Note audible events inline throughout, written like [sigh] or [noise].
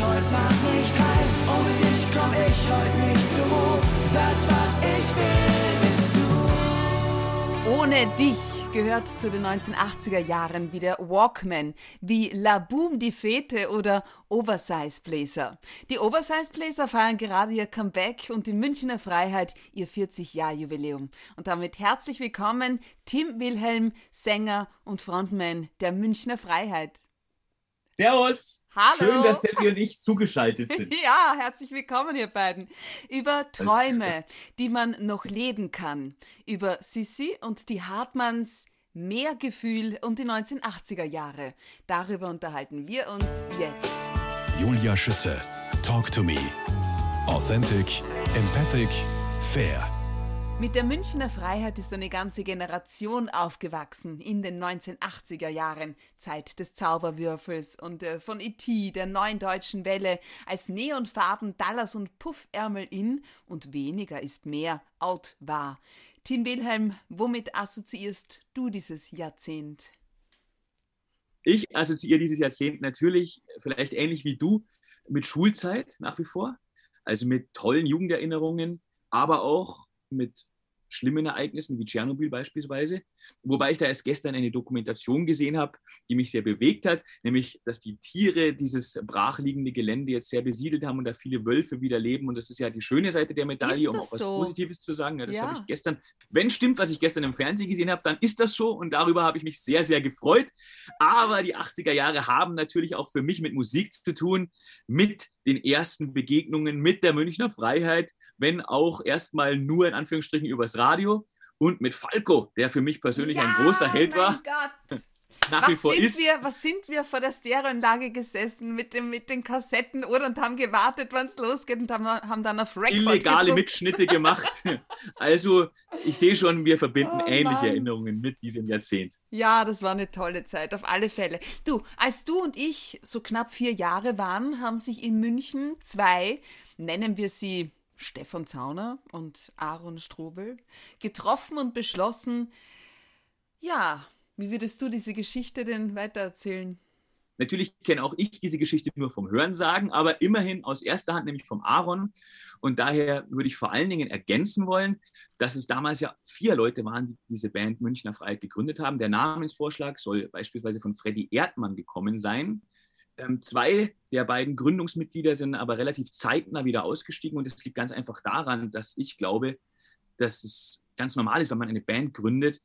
heute Nacht nicht heim. Ohne dich komm ich heute nicht zur Ruhe. Das, was ich will, bist du. Ohne dich gehört zu den 1980er Jahren wie der Walkman, wie La Boom die Fete oder Oversize Blazer. Die Oversize Blazer feiern gerade ihr Comeback und die Münchner Freiheit ihr 40-Jahr-Jubiläum. Und damit herzlich willkommen Tim Wilhelm, Sänger und Frontman der Münchner Freiheit. Servus. Hallo. Schön, dass Seppi und ich zugeschaltet sind. [laughs] Ja, herzlich willkommen, ihr beiden. Über Träume, die man noch leben kann. Über Sissi und die Hartmanns Mehrgefühl und die 1980er Jahre. Darüber unterhalten wir uns jetzt. Julia Schütze. Talk to me. Authentic, empathic, fair. Mit der Münchner Freiheit ist eine ganze Generation aufgewachsen in den 1980er Jahren, Zeit des Zauberwürfels und äh, von E.T., der neuen deutschen Welle, als Neonfarben, Dallas und Puffärmel in und weniger ist mehr out war. Tim Wilhelm, womit assoziierst du dieses Jahrzehnt? Ich assoziiere dieses Jahrzehnt natürlich, vielleicht ähnlich wie du, mit Schulzeit nach wie vor. Also mit tollen Jugenderinnerungen, aber auch mit schlimmen Ereignissen wie Tschernobyl beispielsweise. Wobei ich da erst gestern eine Dokumentation gesehen habe, die mich sehr bewegt hat, nämlich, dass die Tiere dieses brachliegende Gelände jetzt sehr besiedelt haben und da viele Wölfe wieder leben. Und das ist ja die schöne Seite der Medaille, um auch was so? Positives zu sagen. Ja, das ja. habe ich gestern, wenn stimmt, was ich gestern im Fernsehen gesehen habe, dann ist das so und darüber habe ich mich sehr, sehr gefreut. Aber die 80er Jahre haben natürlich auch für mich mit Musik zu tun, mit den ersten Begegnungen mit der Münchner Freiheit, wenn auch erstmal nur in Anführungsstrichen übers Radio und mit Falco, der für mich persönlich ja, ein großer Held war. Gott. [laughs] Nach was wie vor sind ist. Wir, was sind wir vor der Stereoanlage gesessen mit, dem, mit den Kassetten und haben gewartet, wann es losgeht und haben, haben dann auf Record Illegale gedruckt. Mitschnitte gemacht. [laughs] also ich sehe schon, wir verbinden oh, ähnliche Mann. Erinnerungen mit diesem Jahrzehnt. Ja, das war eine tolle Zeit, auf alle Fälle. Du, als du und ich so knapp vier Jahre waren, haben sich in München zwei, nennen wir sie Stefan Zauner und Aaron Strobel, getroffen und beschlossen, ja, wie würdest du diese Geschichte denn weitererzählen? Natürlich kenne auch ich diese Geschichte nur vom Hörensagen, aber immerhin aus erster Hand, nämlich vom Aaron. Und daher würde ich vor allen Dingen ergänzen wollen, dass es damals ja vier Leute waren, die diese Band Münchner Freiheit gegründet haben. Der Namensvorschlag soll beispielsweise von Freddy Erdmann gekommen sein. Ähm, zwei der beiden Gründungsmitglieder sind aber relativ zeitnah wieder ausgestiegen und das liegt ganz einfach daran, dass ich glaube, dass es ganz normal ist, wenn man eine Band gründet,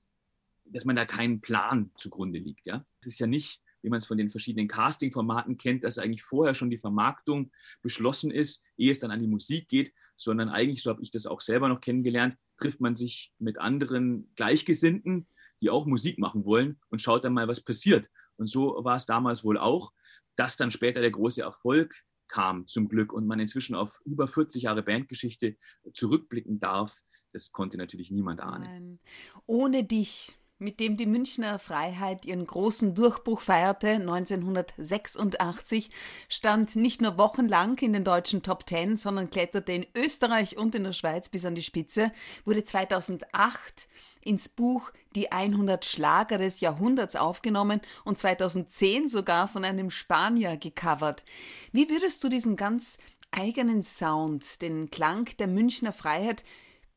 dass man da keinen Plan zugrunde liegt. Ja? Es ist ja nicht, wie man es von den verschiedenen Casting-Formaten kennt, dass eigentlich vorher schon die Vermarktung beschlossen ist, ehe es dann an die Musik geht, sondern eigentlich, so habe ich das auch selber noch kennengelernt, trifft man sich mit anderen Gleichgesinnten, die auch Musik machen wollen und schaut dann mal, was passiert. Und so war es damals wohl auch dass dann später der große Erfolg kam, zum Glück, und man inzwischen auf über 40 Jahre Bandgeschichte zurückblicken darf, das konnte natürlich niemand ahnen. Ohne dich mit dem die Münchner Freiheit ihren großen Durchbruch feierte 1986, stand nicht nur wochenlang in den deutschen Top Ten, sondern kletterte in Österreich und in der Schweiz bis an die Spitze, wurde 2008 ins Buch Die 100 Schlager des Jahrhunderts aufgenommen und 2010 sogar von einem Spanier gecovert. Wie würdest du diesen ganz eigenen Sound, den Klang der Münchner Freiheit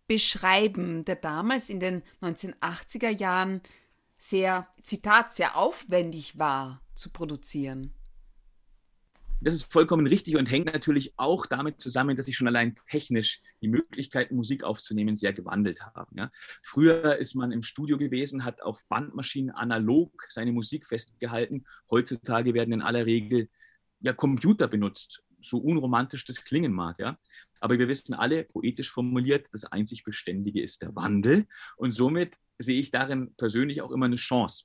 beschreiben, der damals in den 1980er Jahren sehr, Zitat, sehr aufwendig war zu produzieren? Das ist vollkommen richtig und hängt natürlich auch damit zusammen, dass sich schon allein technisch die Möglichkeiten, Musik aufzunehmen, sehr gewandelt haben. Ja. Früher ist man im Studio gewesen, hat auf Bandmaschinen analog seine Musik festgehalten. Heutzutage werden in aller Regel ja, Computer benutzt, so unromantisch das klingen mag. Ja. Aber wir wissen alle, poetisch formuliert, das einzig Beständige ist der Wandel. Und somit sehe ich darin persönlich auch immer eine Chance.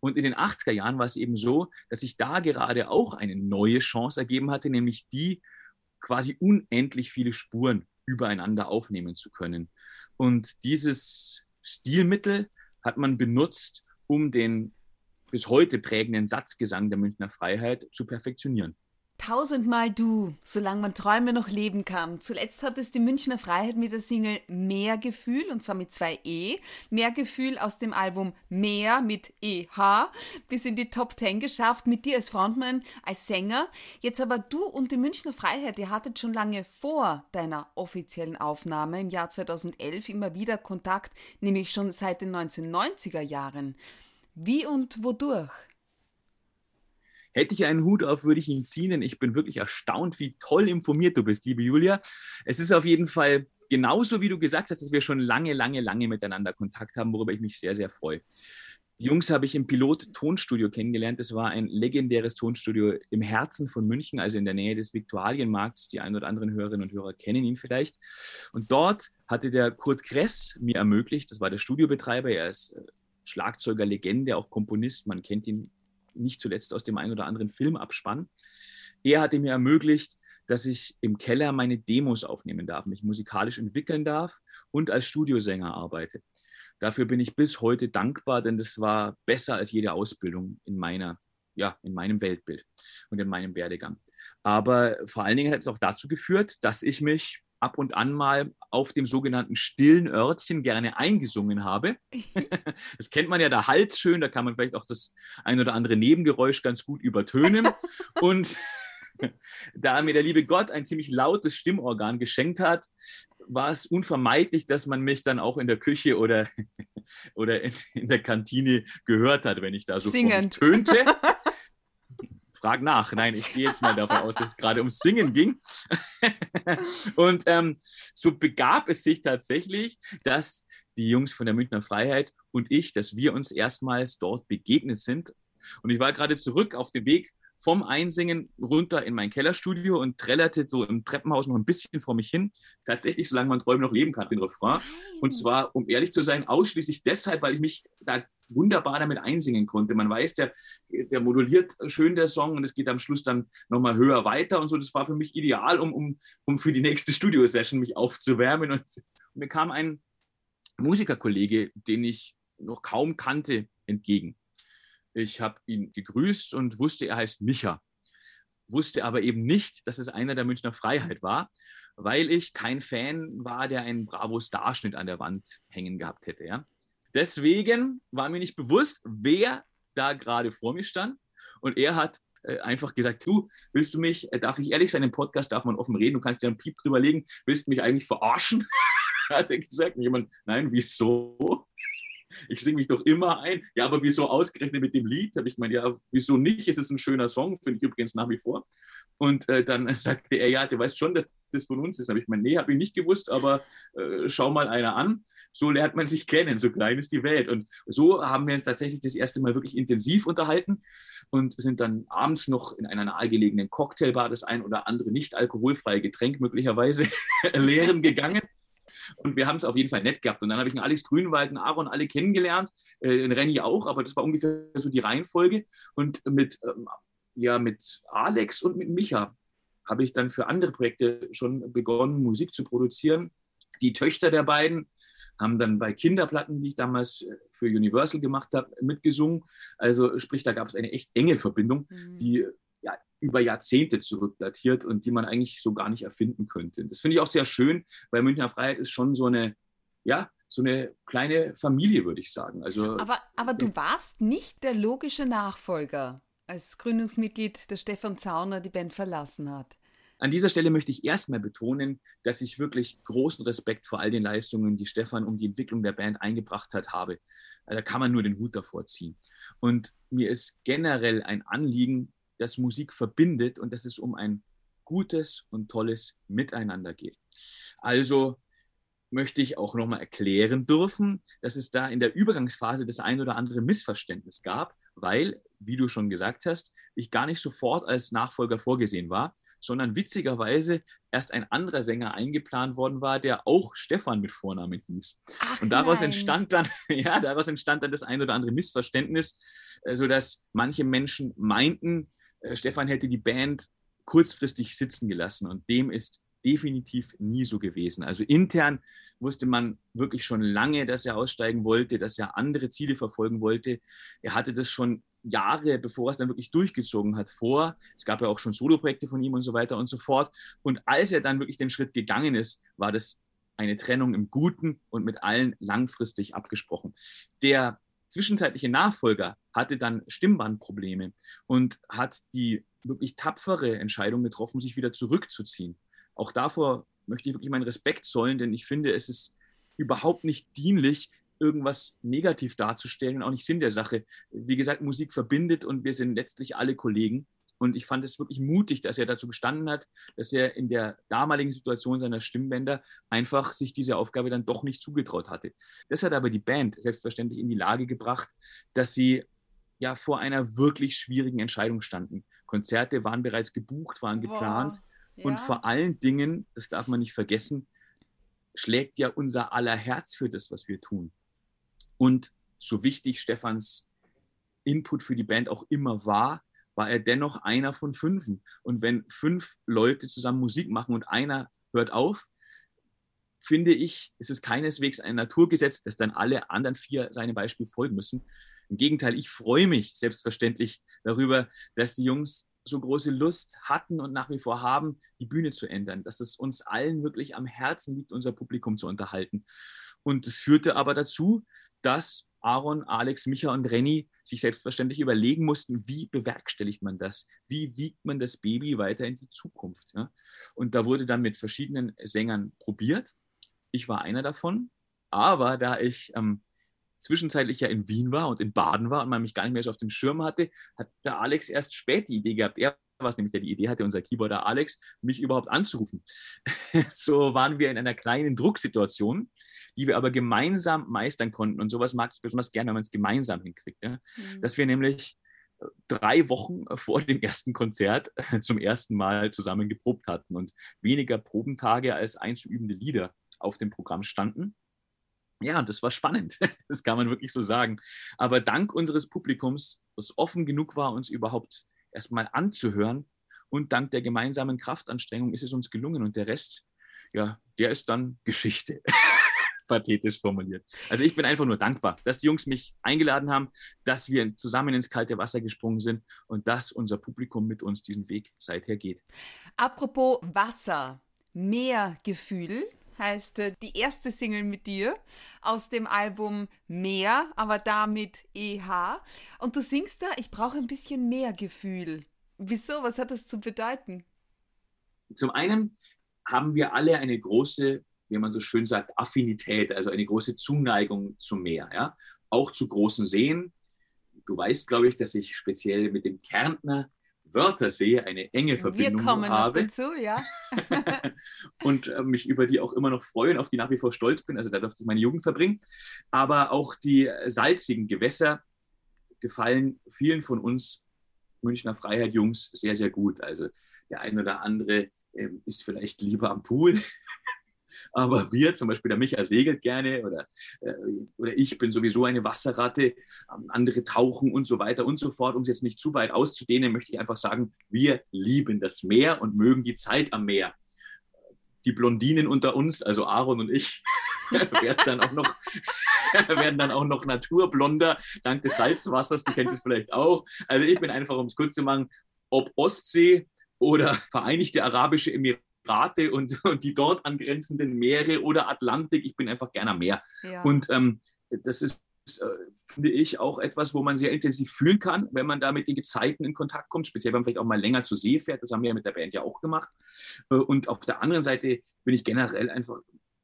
Und in den 80er Jahren war es eben so, dass sich da gerade auch eine neue Chance ergeben hatte, nämlich die, quasi unendlich viele Spuren übereinander aufnehmen zu können. Und dieses Stilmittel hat man benutzt, um den bis heute prägenden Satzgesang der Münchner Freiheit zu perfektionieren. Tausendmal du, solange man Träume noch leben kann. Zuletzt hat es die Münchner Freiheit mit der Single Mehr Gefühl, und zwar mit zwei E. Mehr Gefühl aus dem Album Mehr mit EH bis in die Top Ten geschafft, mit dir als Frontman, als Sänger. Jetzt aber du und die Münchner Freiheit, ihr hattet schon lange vor deiner offiziellen Aufnahme im Jahr 2011 immer wieder Kontakt, nämlich schon seit den 1990er Jahren. Wie und wodurch? Hätte ich einen Hut auf, würde ich ihn ziehen, denn ich bin wirklich erstaunt, wie toll informiert du bist, liebe Julia. Es ist auf jeden Fall genauso, wie du gesagt hast, dass wir schon lange, lange, lange miteinander Kontakt haben, worüber ich mich sehr, sehr freue. Die Jungs habe ich im Pilot-Tonstudio kennengelernt. Es war ein legendäres Tonstudio im Herzen von München, also in der Nähe des Viktualienmarkts. Die ein oder anderen Hörerinnen und Hörer kennen ihn vielleicht. Und dort hatte der Kurt Kress mir ermöglicht, das war der Studiobetreiber, er ist äh, Schlagzeuger, Legende, auch Komponist. Man kennt ihn nicht zuletzt aus dem einen oder anderen Filmabspann. Er hatte mir ermöglicht, dass ich im Keller meine Demos aufnehmen darf, mich musikalisch entwickeln darf und als Studiosänger arbeite. Dafür bin ich bis heute dankbar, denn das war besser als jede Ausbildung in meiner, ja, in meinem Weltbild und in meinem Werdegang. Aber vor allen Dingen hat es auch dazu geführt, dass ich mich ab und an mal auf dem sogenannten stillen Örtchen gerne eingesungen habe. [laughs] [laughs] das kennt man ja, der Hals schön, da kann man vielleicht auch das ein oder andere Nebengeräusch ganz gut übertönen. [laughs] und da mir der liebe Gott ein ziemlich lautes Stimmorgan geschenkt hat, war es unvermeidlich, dass man mich dann auch in der Küche oder, oder in, in der Kantine gehört hat, wenn ich da so tönte. Frag nach. Nein, ich gehe jetzt mal davon aus, dass es gerade ums Singen ging. [laughs] und ähm, so begab es sich tatsächlich, dass die Jungs von der Münchner Freiheit und ich, dass wir uns erstmals dort begegnet sind. Und ich war gerade zurück auf dem Weg vom Einsingen runter in mein Kellerstudio und trällerte so im Treppenhaus noch ein bisschen vor mich hin. Tatsächlich, solange man Träume noch leben kann, den Refrain. Und zwar, um ehrlich zu sein, ausschließlich deshalb, weil ich mich da wunderbar damit einsingen konnte. Man weiß, der, der moduliert schön der Song und es geht am Schluss dann nochmal höher weiter und so. Das war für mich ideal, um, um, um für die nächste Studio-Session mich aufzuwärmen. Und, und mir kam ein Musikerkollege, den ich noch kaum kannte, entgegen. Ich habe ihn gegrüßt und wusste, er heißt Micha. Wusste aber eben nicht, dass es einer der Münchner Freiheit war, weil ich kein Fan war, der einen Bravo-Starschnitt an der Wand hängen gehabt hätte. Ja? Deswegen war mir nicht bewusst, wer da gerade vor mir stand. Und er hat äh, einfach gesagt, du, willst du mich, äh, darf ich ehrlich sein, im Podcast darf man offen reden, du kannst dir einen Piep drüber legen, willst du mich eigentlich verarschen? [laughs] hat er gesagt. Und jemand, nein, wieso? Ich singe mich doch immer ein. Ja, aber wieso ausgerechnet mit dem Lied? Habe ich gemeint, ja, wieso nicht? Es ist ein schöner Song, finde ich übrigens nach wie vor. Und äh, dann [laughs] sagte er, ja, du weißt schon, dass das von uns ist. Habe ich gemeint, nee, habe ich nicht gewusst, aber äh, schau mal einer an so lernt man sich kennen, so klein ist die Welt. Und so haben wir uns tatsächlich das erste Mal wirklich intensiv unterhalten und sind dann abends noch in einer nahegelegenen Cocktailbar das ein oder andere nicht alkoholfreie Getränk möglicherweise [laughs] leeren gegangen. Und wir haben es auf jeden Fall nett gehabt. Und dann habe ich einen Alex Grünwald, einen Aaron alle kennengelernt, äh, den Renny auch, aber das war ungefähr so die Reihenfolge. Und mit, ähm, ja, mit Alex und mit Micha habe ich dann für andere Projekte schon begonnen, Musik zu produzieren. Die Töchter der beiden haben dann bei Kinderplatten, die ich damals äh, für Universal gemacht habe, mitgesungen. Also sprich, da gab es eine echt enge Verbindung, mhm. die über Jahrzehnte zurückdatiert und die man eigentlich so gar nicht erfinden könnte. Das finde ich auch sehr schön, weil Münchner Freiheit ist schon so eine, ja, so eine kleine Familie, würde ich sagen. Also, aber, aber du warst nicht der logische Nachfolger, als Gründungsmitglied der Stefan Zauner die Band verlassen hat. An dieser Stelle möchte ich erstmal betonen, dass ich wirklich großen Respekt vor all den Leistungen, die Stefan um die Entwicklung der Band eingebracht hat, habe. Da kann man nur den Hut davor ziehen. Und mir ist generell ein Anliegen, dass Musik verbindet und dass es um ein gutes und tolles Miteinander geht. Also möchte ich auch nochmal erklären dürfen, dass es da in der Übergangsphase das ein oder andere Missverständnis gab, weil, wie du schon gesagt hast, ich gar nicht sofort als Nachfolger vorgesehen war, sondern witzigerweise erst ein anderer Sänger eingeplant worden war, der auch Stefan mit Vornamen hieß. Ach, und daraus nein. entstand dann, [laughs] ja, daraus entstand dann das ein oder andere Missverständnis, äh, sodass manche Menschen meinten, äh, Stefan hätte die Band kurzfristig sitzen gelassen und dem ist definitiv nie so gewesen. Also intern wusste man wirklich schon lange, dass er aussteigen wollte, dass er andere Ziele verfolgen wollte. Er hatte das schon Jahre, bevor es dann wirklich durchgezogen hat, vor. Es gab ja auch schon Soloprojekte von ihm und so weiter und so fort. Und als er dann wirklich den Schritt gegangen ist, war das eine Trennung im Guten und mit allen langfristig abgesprochen. Der zwischenzeitliche Nachfolger hatte dann Stimmbandprobleme und hat die wirklich tapfere Entscheidung getroffen, sich wieder zurückzuziehen. Auch davor möchte ich wirklich meinen Respekt zollen, denn ich finde, es ist überhaupt nicht dienlich, irgendwas negativ darzustellen und auch nicht Sinn der Sache. Wie gesagt, Musik verbindet und wir sind letztlich alle Kollegen. Und ich fand es wirklich mutig, dass er dazu gestanden hat, dass er in der damaligen Situation seiner Stimmbänder einfach sich diese Aufgabe dann doch nicht zugetraut hatte. Das hat aber die Band selbstverständlich in die Lage gebracht, dass sie ja vor einer wirklich schwierigen Entscheidung standen. Konzerte waren bereits gebucht, waren geplant. Boah, ja. Und vor allen Dingen, das darf man nicht vergessen, schlägt ja unser aller Herz für das, was wir tun. Und so wichtig Stefans Input für die Band auch immer war, war er dennoch einer von fünfen. Und wenn fünf Leute zusammen Musik machen und einer hört auf, finde ich, ist es keineswegs ein Naturgesetz, dass dann alle anderen vier seinem Beispiel folgen müssen. Im Gegenteil, ich freue mich selbstverständlich darüber, dass die Jungs so große Lust hatten und nach wie vor haben, die Bühne zu ändern, dass es uns allen wirklich am Herzen liegt, unser Publikum zu unterhalten. Und es führte aber dazu, dass Aaron, Alex, Micha und Renny sich selbstverständlich überlegen mussten, wie bewerkstelligt man das? Wie wiegt man das Baby weiter in die Zukunft? Ja? Und da wurde dann mit verschiedenen Sängern probiert. Ich war einer davon. Aber da ich ähm, zwischenzeitlich ja in Wien war und in Baden war und man mich gar nicht mehr so auf dem Schirm hatte, hat der Alex erst spät die Idee gehabt. Er war es nämlich, der die Idee hatte, unser Keyboarder Alex, mich überhaupt anzurufen. [laughs] so waren wir in einer kleinen Drucksituation, die wir aber gemeinsam meistern konnten. Und sowas mag ich besonders gerne, wenn man es gemeinsam hinkriegt. Ja? Mhm. Dass wir nämlich äh, drei Wochen vor dem ersten Konzert [laughs] zum ersten Mal zusammen geprobt hatten und weniger Probentage als einzuübende Lieder auf dem Programm standen. Ja, das war spannend. [laughs] Das kann man wirklich so sagen. Aber dank unseres Publikums, das offen genug war, uns überhaupt erstmal anzuhören und dank der gemeinsamen Kraftanstrengung ist es uns gelungen und der Rest, ja, der ist dann Geschichte. [laughs] Pathetisch formuliert. Also ich bin einfach nur dankbar, dass die Jungs mich eingeladen haben, dass wir zusammen ins kalte Wasser gesprungen sind und dass unser Publikum mit uns diesen Weg seither geht. Apropos Wasser, mehr Gefühl heißt äh, die erste Single mit dir aus dem Album Mehr, aber damit EH. Und du singst da, ich brauche ein bisschen mehr Gefühl. Wieso? Was hat das zu bedeuten? Zum einen haben wir alle eine große, wie man so schön sagt, Affinität, also eine große Zuneigung zum Meer, ja? auch zu großen Seen. Du weißt, glaube ich, dass ich speziell mit dem Kärntner Wörthersee eine enge Verbindung habe. Wir kommen habe. dazu, ja. [laughs] [laughs] und äh, mich über die auch immer noch freuen, auf die nach wie vor stolz bin. Also da durfte ich meine Jugend verbringen. Aber auch die salzigen Gewässer gefallen vielen von uns Münchner Freiheit-Jungs sehr, sehr gut. Also der eine oder andere äh, ist vielleicht lieber am Pool aber [laughs] wir, zum Beispiel der Micha segelt gerne oder, äh, oder ich bin sowieso eine Wasserratte, ähm, andere tauchen und so weiter und so fort. Um es jetzt nicht zu weit auszudehnen, möchte ich einfach sagen, wir lieben das Meer und mögen die Zeit am Meer. Die Blondinen unter uns, also Aaron und ich, [laughs] werden dann auch noch [laughs] werden dann auch noch naturblonder dank des Salzwassers. Du kennst es vielleicht auch. Also ich bin einfach, um es kurz zu machen, ob Ostsee oder Vereinigte Arabische Emirate Rate und, [laughs] und die dort angrenzenden Meere oder Atlantik. Ich bin einfach gerne am Meer. Ja. Und ähm, das ist, äh, finde ich, auch etwas, wo man sehr intensiv fühlen kann, wenn man da mit den Gezeiten in Kontakt kommt, speziell wenn man vielleicht auch mal länger zur See fährt. Das haben wir ja mit der Band ja auch gemacht. Äh, und auf der anderen Seite bin ich generell einfach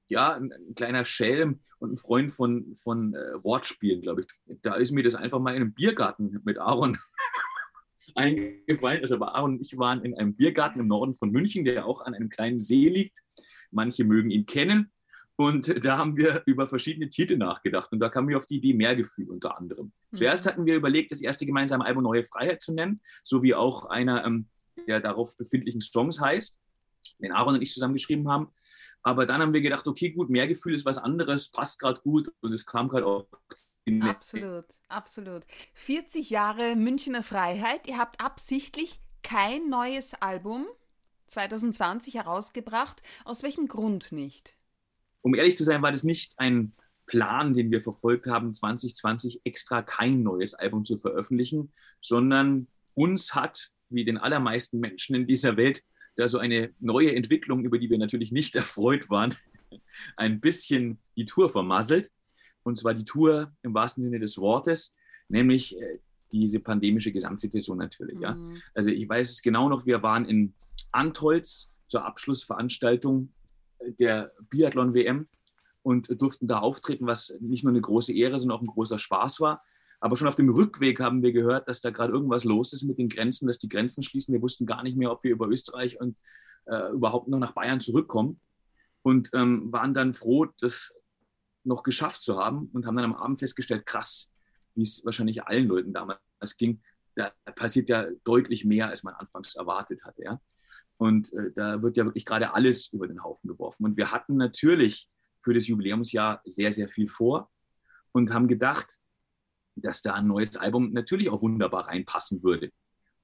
ja, ein, ein, kleiner Schelm und ein Freund von, von äh, Wortspielen, glaube ich. Da ist mir das einfach mal in einem Biergarten mit Aaron eingefallen. Also Aaron und ich waren in einem Biergarten im Norden von München, der auch an einem kleinen See liegt. Manche mögen ihn kennen. Und da haben wir über verschiedene Titel nachgedacht. Und da kam mir auf die Idee Mehrgefühl unter anderem. Mhm. Zuerst hatten wir überlegt, das erste gemeinsame Album Neue Freiheit zu nennen, so wie auch einer ähm, der darauf befindlichen Songs heißt, den Aaron und ich zusammen geschrieben haben. Aber dann haben wir gedacht, okay, gut, Mehrgefühl ist was anderes, passt gerade gut. Und es kam gerade auch Absolut, absolut. 40 Jahre Münchner Freiheit. Ihr habt absichtlich kein neues Album 2020 herausgebracht. Aus welchem Grund nicht? Um ehrlich zu sein, war das nicht ein Plan, den wir verfolgt haben, 2020 extra kein neues Album zu veröffentlichen, sondern uns hat, wie den allermeisten Menschen in dieser Welt, da so eine neue Entwicklung, über die wir natürlich nicht [laughs] erfreut waren, ein bisschen die Tour vermasselt. Und zwar die Tour im wahrsten Sinne des Wortes, nämlich äh, diese pandemische Gesamtsituation natürlich. Mhm. Ja. Also ich weiß es genau noch, wir waren in Antolz zur Abschlussveranstaltung der Biathlon-WM und durften da auftreten, was nicht nur eine große Ehre, sondern auch ein großer Spaß war. Aber schon auf dem Rückweg haben wir gehört, dass da gerade irgendwas los ist mit den Grenzen, dass die Grenzen schließen. Wir wussten gar nicht mehr, ob wir über Österreich und äh, überhaupt noch nach Bayern zurückkommen und ähm, waren dann froh, das noch geschafft zu haben und haben dann am Abend festgestellt, krass, wie es wahrscheinlich allen Leuten damals ging, da passiert ja deutlich mehr, als man anfangs erwartet hatte. Ja? Und äh, da wird ja wirklich gerade alles über den Haufen geworfen. Und wir hatten natürlich für das Jubiläumsjahr sehr, sehr viel vor und haben gedacht, dass da ein neues Album natürlich auch wunderbar reinpassen würde.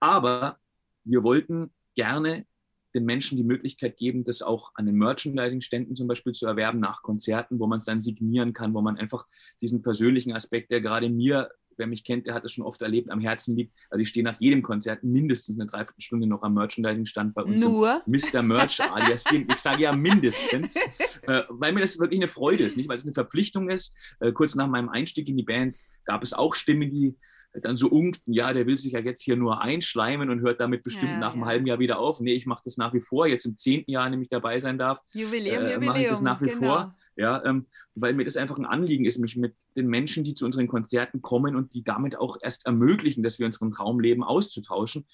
Aber wir wollten gerne den Menschen die Möglichkeit geben, das auch an den Merchandising-Ständen zum Beispiel zu erwerben, nach Konzerten, wo man es dann signieren kann, wo man einfach diesen persönlichen Aspekt, der gerade mir, wer mich kennt, der hat das schon oft erlebt, am Herzen liegt. Also ich stehe nach jedem Konzert mindestens eine Dreiviertelstunde noch am Merchandising-Stand bei uns. Nur? Mr. Merch alias Ich sage ja mindestens, äh, weil mir das wirklich eine Freude ist, nicht weil es eine Verpflichtung ist. Äh, kurz nach meinem Einstieg in die Band gab es auch Stimmen, die dann so unkten, ja, der will sich ja jetzt hier nur einschleimen und hört damit bestimmt ja, nach einem ja. halben Jahr wieder auf. Nee, ich mache das nach wie vor. Jetzt im zehnten Jahr, nämlich dabei sein darf, Jubiläum, äh, mache ich das nach wie genau. vor. Ja, ähm, weil mir das einfach ein Anliegen ist, mich mit den Menschen, die zu unseren Konzerten kommen und die damit auch erst ermöglichen, dass wir unseren Traumleben auszutauschen.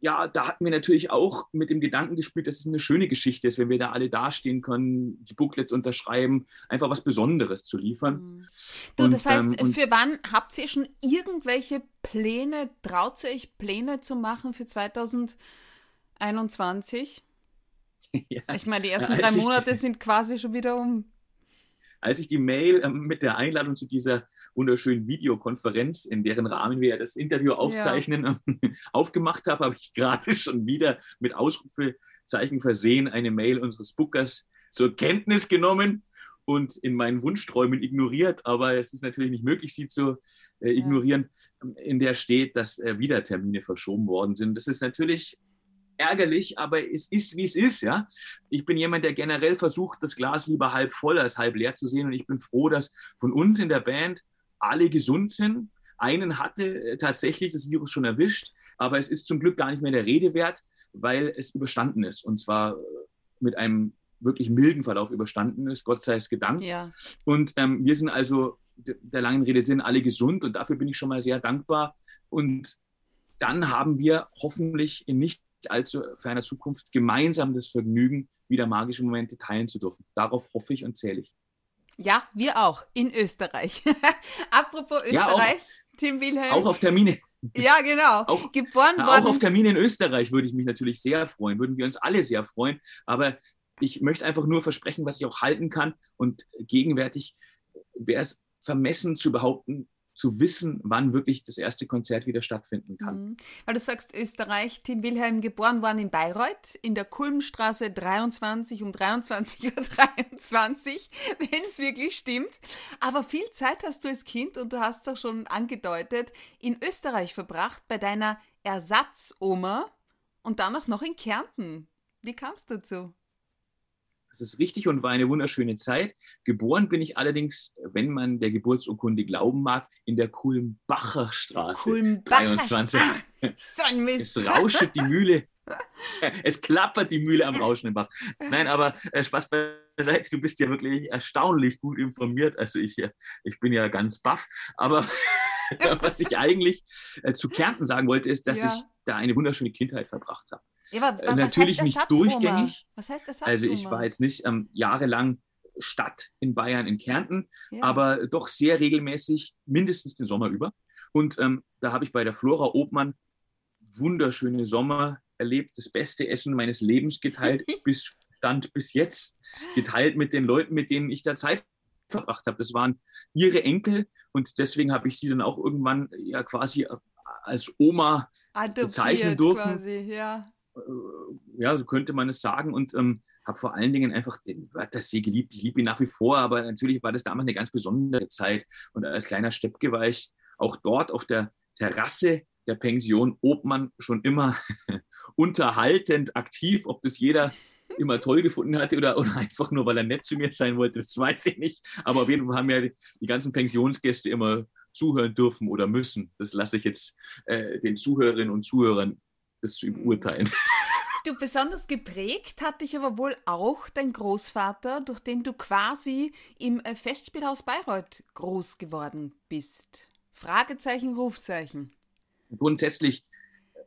Ja, da hatten wir natürlich auch mit dem Gedanken gespielt, dass es eine schöne Geschichte ist, wenn wir da alle dastehen können, die Booklets unterschreiben, einfach was Besonderes zu liefern. Mhm. Du, und, das heißt, ähm, für wann habt ihr schon irgendwelche Pläne, traut ihr euch Pläne zu machen für 2021? [laughs] Ja. Ich meine, die ersten drei Monate sind quasi schon wieder um als ich die Mail ähm, mit der Einladung zu dieser wunderschönen Videokonferenz, in deren Rahmen wir das Interview aufzeichnen, ja. [laughs] aufgemacht habe, habe ich gerade [laughs] schon wieder mit Ausrufezeichen versehen eine Mail unseres Bookers zur Kenntnis genommen und in meinen Wunschträumen ignoriert, aber es ist natürlich nicht möglich, sie zu äh, ignorieren, ja. in der steht, dass äh, wieder Termine verschoben worden sind. Das ist natürlich ärgerlich, aber es ist, wie es ist, ja. Ich bin jemand, der generell versucht, das Glas lieber halb voll als halb leer zu sehen und ich bin froh, dass von uns in der Band alle gesund sind. Einen hatte äh, tatsächlich das Virus schon erwischt, aber es ist zum Glück gar nicht mehr der Rede wert, weil es überstanden ist und zwar äh, mit einem wirklich milden Verlauf überstanden ist, Gott sei es gedankt. Ja. Und ähm, wir sind also der langen Rede sind alle gesund und dafür bin ich schon mal sehr dankbar. Und dann haben wir hoffentlich in nicht allzu ferner Zukunft gemeinsam das Vergnügen, wieder magische Momente teilen zu dürfen. Darauf hoffe ich und zähle ich. Ja, wir auch in Österreich. [laughs] Apropos Österreich, ja, auch, Tim Wilhelm. Auch auf Termine. Ja, genau. Auch, Geboren ja, auch auf Termine in Österreich würde ich mich natürlich sehr freuen, würden wir uns alle sehr freuen. Aber ich möchte einfach nur versprechen, was ich auch halten kann. Und gegenwärtig wäre es vermessen zu behaupten, zu wissen, wann wirklich das erste Konzert wieder stattfinden kann. Mhm. Weil du sagst, Österreich, Tim Wilhelm geboren worden in Bayreuth, in der Kulmstraße 23 um 23.23 Uhr, 23, [laughs] wenn es wirklich stimmt. Aber viel Zeit hast du als Kind, und du hast auch schon angedeutet, in Österreich verbracht, bei deiner Ersatzoma und dann auch noch in Kärnten. Wie kam es dazu? Das ist richtig und war eine wunderschöne Zeit. Geboren bin ich allerdings, wenn man der Geburtsurkunde glauben mag, in der Kulmbacher Straße. Kulmbacher 23. Ah, so ein [laughs] Mist. Es rauscht die Mühle. [laughs] Es klappert die Mühle am rauschenden Bach. Nein, aber äh, Spaß beiseite, du bist ja wirklich erstaunlich gut informiert. Also ich, äh, ich bin ja ganz baff. Aber [laughs] was ich eigentlich äh, zu Kärnten sagen wollte, ist, dass ja. ich da eine wunderschöne Kindheit verbracht habe. Ja, aber, aber Natürlich nicht durchgängig. Was heißt das? Also ich war jetzt nicht ähm, jahrelang Stadt in Bayern in Kärnten, ja. aber doch sehr regelmäßig, mindestens den Sommer über. Und ähm, da habe ich bei der Flora Obmann wunderschöne Sommer erlebt, das beste Essen meines Lebens geteilt, [laughs] bis stand bis jetzt, geteilt mit den Leuten, mit denen ich da Zeit verbracht habe. Das waren ihre Enkel und deswegen habe ich sie dann auch irgendwann ja quasi als Oma Adoptiert bezeichnen dürfen. Quasi, ja ja, so könnte man es sagen. Und ähm, habe vor allen Dingen einfach den Wörthersee geliebt. Ich liebe ihn nach wie vor, aber natürlich war das damals eine ganz besondere Zeit. Und als kleiner Steppke war ich auch dort auf der Terrasse der Pension Obmann schon immer [laughs] unterhaltend aktiv. Ob das jeder immer toll gefunden hatte oder, oder einfach nur, weil er nett zu mir sein wollte, das weiß ich nicht. Aber auf jeden Fall haben ja die, die ganzen Pensionsgäste immer zuhören dürfen oder müssen. Das lasse ich jetzt äh, den Zuhörerinnen und Zuhörern das zu beurteilen. [laughs] Du, besonders geprägt hat dich aber wohl auch dein Großvater, durch den du quasi im äh, Festspielhaus Bayreuth groß geworden bist. Fragezeichen, Rufzeichen. Grundsätzlich äh,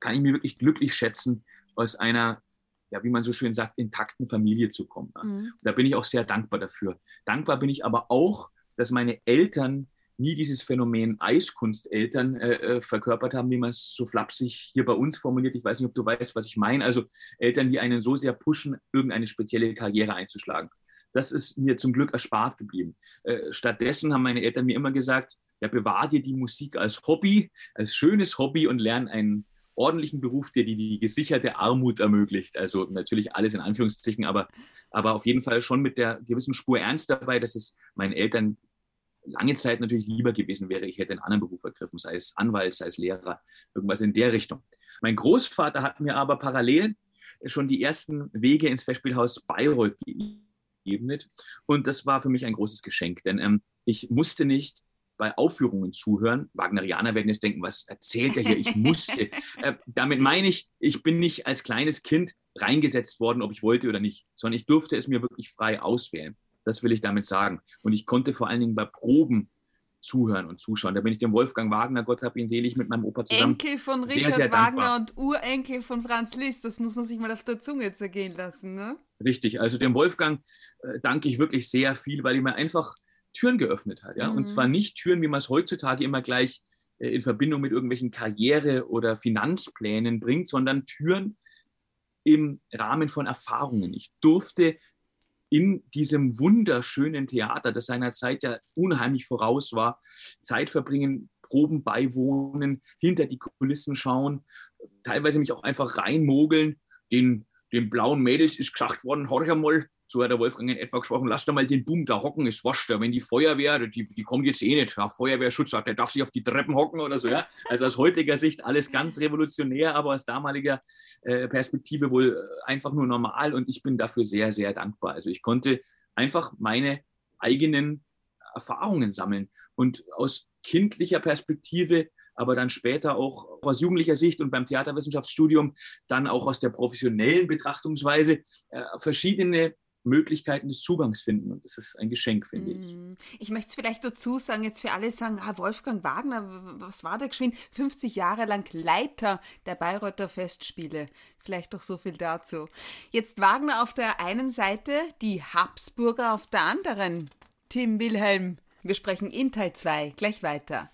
kann ich mir wirklich glücklich schätzen, aus einer, ja, wie man so schön sagt, intakten Familie zu kommen. Mhm. Da bin ich auch sehr dankbar dafür. Dankbar bin ich aber auch, dass meine Eltern nie dieses Phänomen Eiskunsteltern äh, äh, verkörpert haben, wie man es so flapsig hier bei uns formuliert. Ich weiß nicht, ob du weißt, was ich meine. Also Eltern, die einen so sehr pushen, irgendeine spezielle Karriere einzuschlagen. Das ist mir zum Glück erspart geblieben. Äh, stattdessen haben meine Eltern mir immer gesagt, ja, bewahr dir die Musik als Hobby, als schönes Hobby und lern einen ordentlichen Beruf, der dir die gesicherte Armut ermöglicht. Also natürlich alles in Anführungszeichen, aber, aber auf jeden Fall schon mit der gewissen Spur Ernst dabei, dass es meinen Eltern lange Zeit natürlich lieber gewesen wäre, ich hätte einen anderen Beruf ergriffen, sei es Anwalt, sei es Lehrer, irgendwas in der Richtung. Mein Großvater hat mir aber parallel schon die ersten Wege ins Festspielhaus Bayreuth geebnet. Und das war für mich ein großes Geschenk, denn ähm, ich musste nicht bei Aufführungen zuhören. Wagnerianer werden jetzt denken, was erzählt er hier? Ich musste. [laughs] äh, damit meine ich, ich bin nicht als kleines Kind reingesetzt worden, ob ich wollte oder nicht, sondern ich durfte es mir wirklich frei auswählen. Das will ich damit sagen. Und ich konnte vor allen Dingen bei Proben zuhören und zuschauen. Da bin ich dem Wolfgang Wagner, Gott hab ihn selig, mit meinem Opa zusammen. Enkel von Richard sehr, sehr Wagner und Urenkel von Franz Liszt. Das muss man sich mal auf der Zunge zergehen lassen, ne? Richtig. Also dem Wolfgang äh, danke ich wirklich sehr viel, weil er mir einfach Türen geöffnet hat. Ja? Mhm. Und zwar nicht Türen, wie man es heutzutage immer gleich äh, in Verbindung mit irgendwelchen Karriere- oder Finanzplänen bringt, sondern Türen im Rahmen von Erfahrungen. Ich durfte in diesem wunderschönen Theater, das seiner Zeit ja unheimlich voraus war, Zeit verbringen, Proben beiwohnen, hinter die Kulissen schauen, teilweise mich auch einfach reinmogeln, den, den blauen Mädels ist gesagt worden, horch einmal, so hat der Wolfgang in etwa gesprochen, lass da mal den Boom da hocken, ist wascht da. Wenn die Feuerwehr, die, die kommt jetzt eh nicht, ja, Feuerwehrschutz sagt, der darf sich auf die Treppen hocken oder so. Ja? Also aus heutiger Sicht alles ganz revolutionär, aber aus damaliger äh, Perspektive wohl äh, einfach nur normal und ich bin dafür sehr, sehr dankbar. Also ich konnte einfach meine eigenen Erfahrungen sammeln und aus kindlicher Perspektive aber dann später auch aus jugendlicher Sicht und beim Theaterwissenschaftsstudium dann auch aus der professionellen Betrachtungsweise äh, verschiedene Möglichkeiten des Zugangs finden. Und das ist ein Geschenk, finde ich. Mm. Ich möchte es vielleicht dazu sagen, jetzt für alle sagen, ah, Wolfgang Wagner, was war der geschwind? 50 Jahre lang Leiter der Bayreuther Festspiele. Vielleicht doch so viel dazu. Jetzt Wagner auf der einen Seite, die Habsburger auf der anderen. Tim Wilhelm, wir sprechen in Teil 2 gleich weiter.